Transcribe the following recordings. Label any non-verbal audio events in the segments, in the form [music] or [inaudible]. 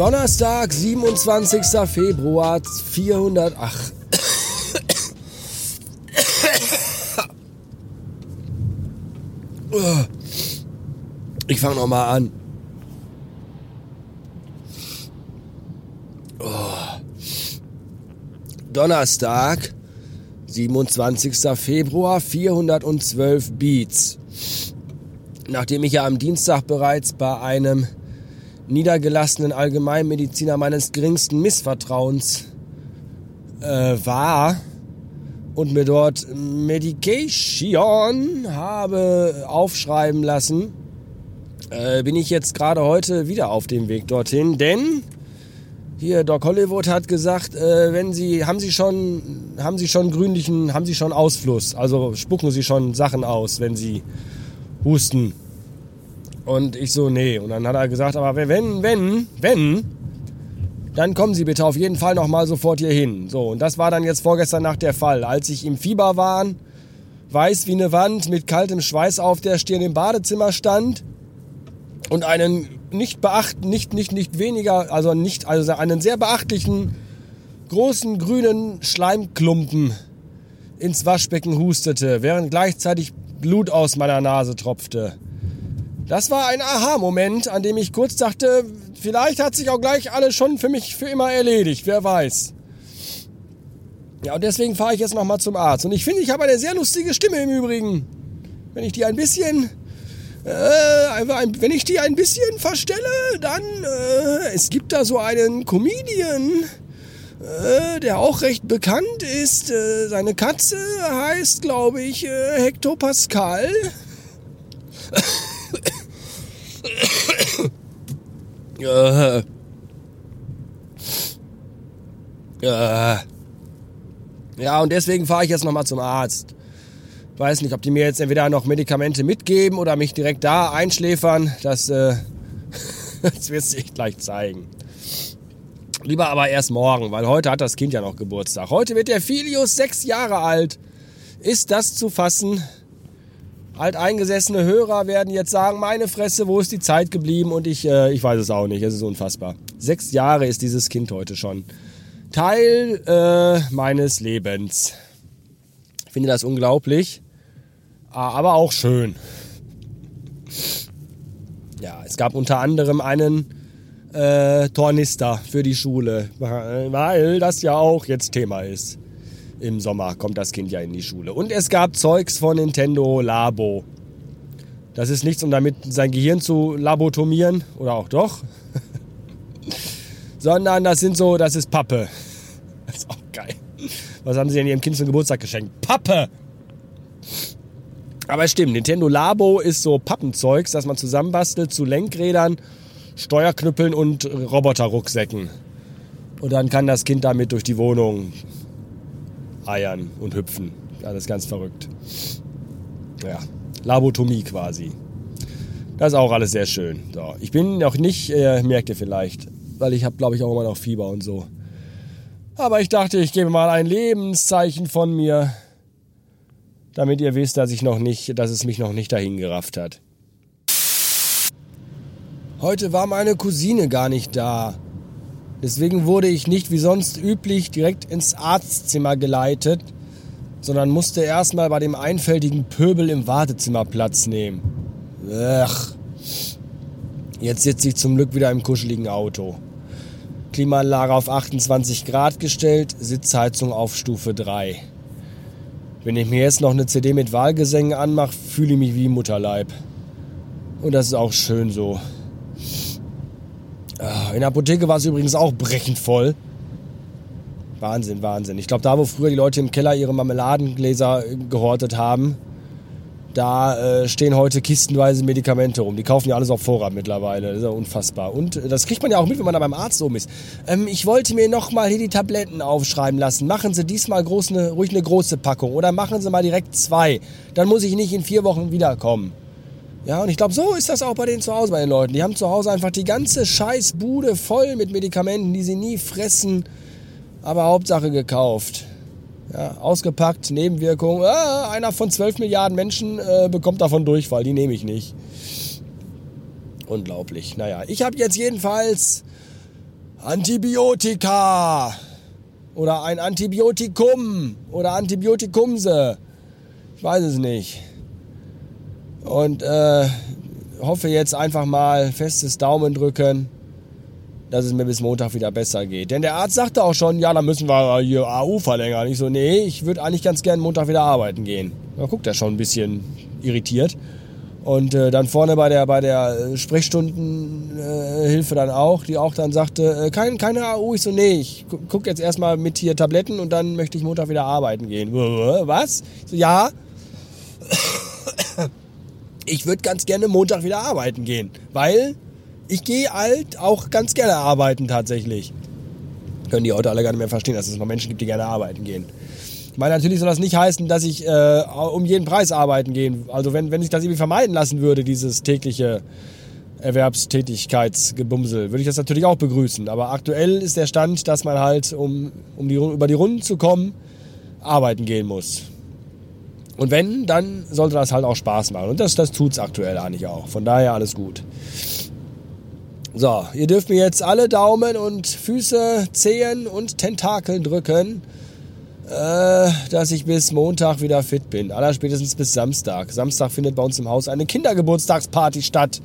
Donnerstag, 27. Februar, 400. Ach. Ich fange nochmal an. Donnerstag, 27. Februar, 412 Beats. Nachdem ich ja am Dienstag bereits bei einem niedergelassenen Allgemeinmediziner meines geringsten Missvertrauens äh, war und mir dort Medication habe aufschreiben lassen, äh, bin ich jetzt gerade heute wieder auf dem Weg dorthin, denn hier Doc Hollywood hat gesagt, äh, wenn Sie haben Sie schon haben Sie schon grünlichen, haben Sie schon Ausfluss, also spucken Sie schon Sachen aus, wenn Sie husten. Und ich so, nee. Und dann hat er gesagt, aber wenn, wenn, wenn, dann kommen Sie bitte auf jeden Fall nochmal sofort hier hin. So, und das war dann jetzt vorgestern Nacht der Fall. Als ich im Fieber war, weiß wie eine Wand, mit kaltem Schweiß auf der Stirn im Badezimmer stand und einen nicht beachten, nicht, nicht, nicht weniger, also nicht, also einen sehr beachtlichen, großen grünen Schleimklumpen ins Waschbecken hustete, während gleichzeitig Blut aus meiner Nase tropfte. Das war ein Aha-Moment, an dem ich kurz dachte, vielleicht hat sich auch gleich alles schon für mich für immer erledigt, wer weiß. Ja, und deswegen fahre ich jetzt nochmal zum Arzt. Und ich finde, ich habe eine sehr lustige Stimme im Übrigen. Wenn ich die ein bisschen, äh, wenn ich die ein bisschen verstelle, dann, äh, es gibt da so einen Comedian, äh, der auch recht bekannt ist. Äh, seine Katze heißt, glaube ich, äh, Hector Pascal. [laughs] Ja. Ja. Ja, und deswegen fahre ich jetzt nochmal zum Arzt. Weiß nicht, ob die mir jetzt entweder noch Medikamente mitgeben oder mich direkt da einschläfern. Das, äh, [laughs] das wird sich gleich zeigen. Lieber aber erst morgen, weil heute hat das Kind ja noch Geburtstag. Heute wird der Filius sechs Jahre alt. Ist das zu fassen? Alteingesessene Hörer werden jetzt sagen, meine Fresse, wo ist die Zeit geblieben? Und ich, äh, ich weiß es auch nicht. Es ist unfassbar. Sechs Jahre ist dieses Kind heute schon. Teil äh, meines Lebens. Ich finde das unglaublich, aber auch schön. Ja, es gab unter anderem einen äh, Tornister für die Schule, weil das ja auch jetzt Thema ist im Sommer kommt das Kind ja in die Schule. Und es gab Zeugs von Nintendo Labo. Das ist nichts, um damit sein Gehirn zu labotomieren, oder auch doch. [laughs] Sondern das sind so, das ist Pappe. [laughs] Das ist auch geil. Was haben sie denn ihrem Kind zum Geburtstag geschenkt? Pappe! Aber es stimmt, Nintendo Labo ist so Pappenzeugs, das man zusammenbastelt zu Lenkrädern, Steuerknüppeln und Roboterrucksäcken. Und dann kann das Kind damit durch die Wohnung eiern und hüpfen. Alles ganz verrückt. Ja, Labotomie quasi. Das ist auch alles sehr schön. So, ich bin noch nicht, äh, merkt ihr vielleicht, weil ich habe, glaube ich, auch immer noch Fieber und so. Aber ich dachte, ich gebe mal ein Lebenszeichen von mir, damit ihr wisst, dass ich noch nicht, dass es mich noch nicht dahin gerafft hat. Heute war meine Cousine gar nicht da. Deswegen wurde ich nicht wie sonst üblich direkt ins Arztzimmer geleitet, sondern musste erstmal bei dem einfältigen Pöbel im Wartezimmer Platz nehmen. Ach. Jetzt sitze ich zum Glück wieder im kuscheligen Auto. Klimaanlage auf 28 Grad gestellt, Sitzheizung auf Stufe 3. Wenn ich mir jetzt noch eine CD mit Wahlgesängen anmache, fühle ich mich wie Mutterleib. Und das ist auch schön so. Ah, in der Apotheke war es übrigens auch brechend voll. Wahnsinn, Wahnsinn. Ich glaube, da, wo früher die Leute im Keller ihre Marmeladengläser gehortet haben, da äh, stehen heute kistenweise Medikamente rum. Die kaufen ja alles auf Vorrat mittlerweile. Das ist ja unfassbar. Und äh, das kriegt man ja auch mit, wenn man da beim Arzt oben ist. Ähm, ich wollte mir nochmal hier die Tabletten aufschreiben lassen. Machen Sie diesmal groß eine, ruhig eine große Packung. Oder machen Sie mal direkt zwei. Dann muss ich nicht in vier Wochen wiederkommen. Ja, und ich glaube, so ist das auch bei denen zu Hause, bei den Leuten. Die haben zu Hause einfach die ganze Scheißbude voll mit Medikamenten, die sie nie fressen, aber Hauptsache gekauft. Ja, ausgepackt, Nebenwirkung. Ah, einer von 12 Milliarden Menschen äh, bekommt davon Durchfall, die nehme ich nicht. Unglaublich. Naja, ich habe jetzt jedenfalls Antibiotika oder ein Antibiotikum oder Antibiotikumse. Ich weiß es nicht. Und äh, hoffe jetzt einfach mal festes Daumen drücken, dass es mir bis Montag wieder besser geht. Denn der Arzt sagte auch schon, ja, dann müssen wir hier AU verlängern. Ich so, nee, ich würde eigentlich ganz gern Montag wieder arbeiten gehen. Da guckt er schon ein bisschen irritiert. Und äh, dann vorne bei der, bei der äh, Sprechstundenhilfe äh, dann auch, die auch dann sagte, äh, kein, keine AU. Ich so, nee, ich guck jetzt erstmal mit hier Tabletten und dann möchte ich Montag wieder arbeiten gehen. Was? Ich so, ja. Ich würde ganz gerne Montag wieder arbeiten gehen, weil ich gehe halt auch ganz gerne arbeiten tatsächlich. Können die heute alle gar nicht mehr verstehen, dass es noch Menschen gibt, die gerne arbeiten gehen. Ich meine, natürlich soll das nicht heißen, dass ich äh, um jeden Preis arbeiten gehen. Also wenn, wenn sich das irgendwie vermeiden lassen würde, dieses tägliche Erwerbstätigkeitsgebumsel, würde ich das natürlich auch begrüßen. Aber aktuell ist der Stand, dass man halt, um, um die, über die Runden zu kommen, arbeiten gehen muss. Und wenn, dann sollte das halt auch Spaß machen. Und das, das tut es aktuell eigentlich auch. Von daher alles gut. So, ihr dürft mir jetzt alle Daumen und Füße, Zehen und Tentakeln drücken äh, dass ich bis Montag wieder fit bin. Allerspätestens bis Samstag. Samstag findet bei uns im Haus eine Kindergeburtstagsparty statt.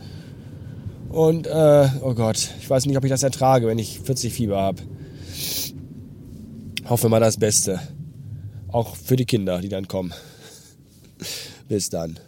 Und, äh, oh Gott, ich weiß nicht, ob ich das ertrage, wenn ich 40 Fieber habe. Hoffe mal das Beste. Auch für die Kinder, die dann kommen. Bis dann.